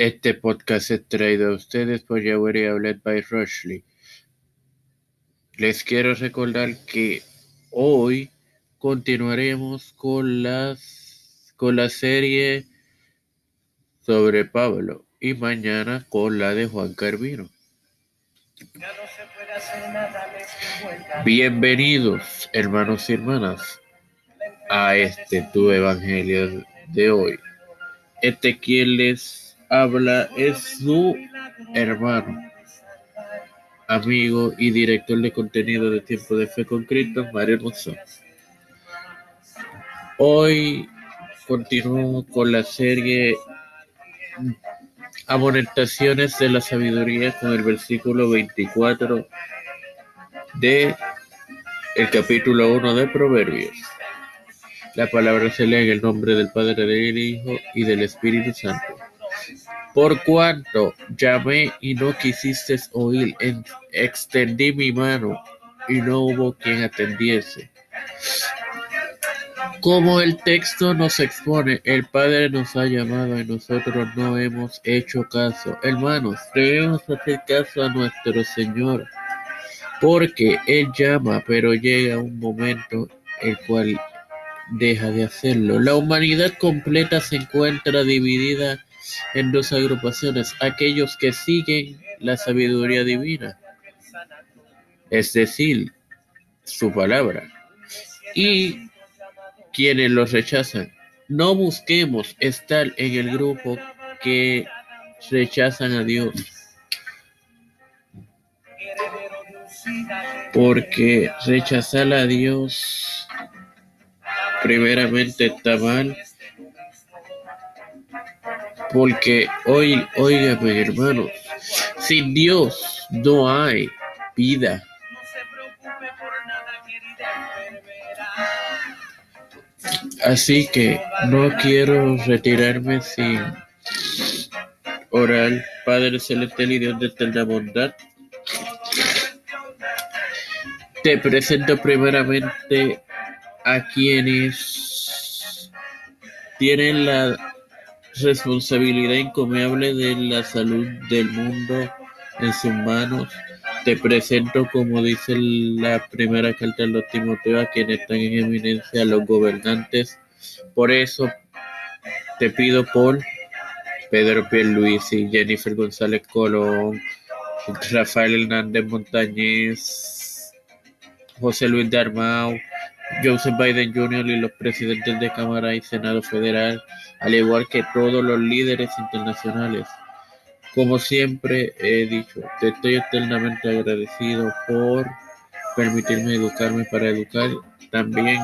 Este podcast es traído a ustedes por Yahweh Outlet by Rushley. Les quiero recordar que hoy continuaremos con las con la serie sobre Pablo y mañana con la de Juan Carvino. Bienvenidos, hermanos y hermanas, a este tu evangelio de hoy. Este quien les habla es su hermano, amigo y director de contenido de Tiempo de Fe con Cristo, Mario. Hoy continúo con la serie Amonestaciones de la Sabiduría con el versículo 24 de el capítulo 1 de Proverbios. La palabra se lee en el nombre del Padre, del Hijo y del Espíritu Santo. Por cuanto llamé y no quisiste oír, extendí mi mano y no hubo quien atendiese. Como el texto nos expone, el Padre nos ha llamado y nosotros no hemos hecho caso. Hermanos, debemos hacer caso a nuestro Señor, porque Él llama, pero llega un momento el cual deja de hacerlo. La humanidad completa se encuentra dividida en dos agrupaciones, aquellos que siguen la sabiduría divina, es decir, su palabra, y quienes los rechazan. No busquemos estar en el grupo que rechazan a Dios. Porque rechazar a Dios primeramente está mal. Porque hoy, oígame hermanos, sin Dios no hay vida. Así que no quiero retirarme sin orar, Padre Celestial y Dios de eterna bondad. Te presento primeramente a quienes tienen la responsabilidad encomiable de la salud del mundo en sus manos. Te presento, como dice la primera carta de los Timoteo, a quienes están en eminencia, los gobernantes. Por eso te pido por Pedro Pierluisi, Jennifer González Colón, Rafael Hernández Montañez, José Luis de Armao, Joseph Biden Jr. y los presidentes de Cámara y Senado Federal, al igual que todos los líderes internacionales. Como siempre he dicho, te estoy eternamente agradecido por permitirme educarme para educar. También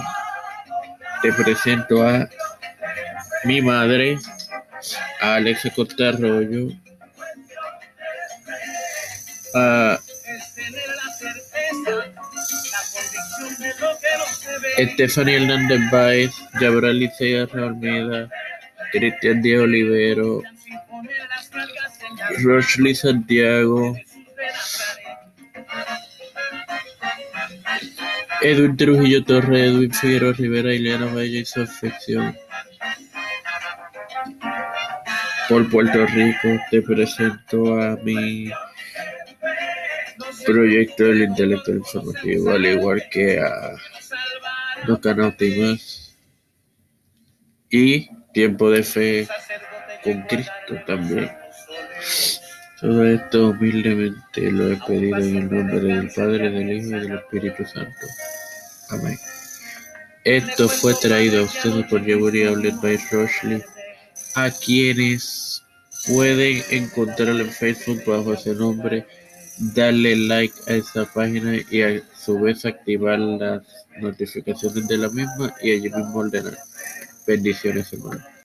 te presento a mi madre, a Alexa Costa Arroyo, a Stephanie Hernández Baez, Yabral Licea Almeida, Cristian Díaz Olivero, Rochley Santiago, Edwin Trujillo Torres, Edwin Figueroa Rivera, Ileana Valle y su afección. Por Puerto Rico te presento a mi proyecto del intelecto informativo, al igual que a más y Tiempo de Fe con Cristo también. Todo esto humildemente lo he pedido en el nombre del Padre, del Hijo y del Espíritu Santo. Amén. Esto fue traído a ustedes por Yebury Outlet by Rochley, a quienes pueden encontrar en Facebook bajo ese nombre, darle like a esa página y a su vez activar las notificaciones de la misma y allí mismo ordenar. Bendiciones, hermano.